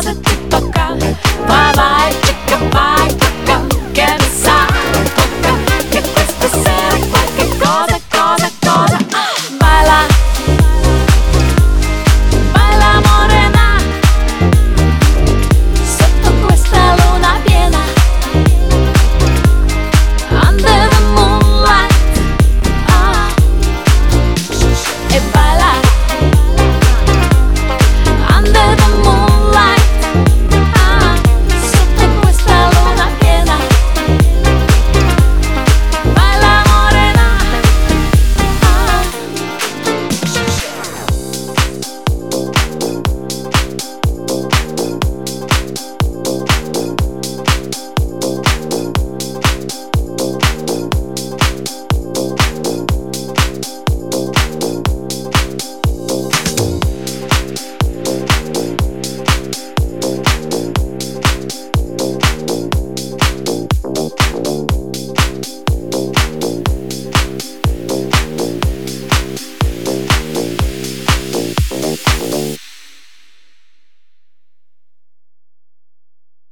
Che questa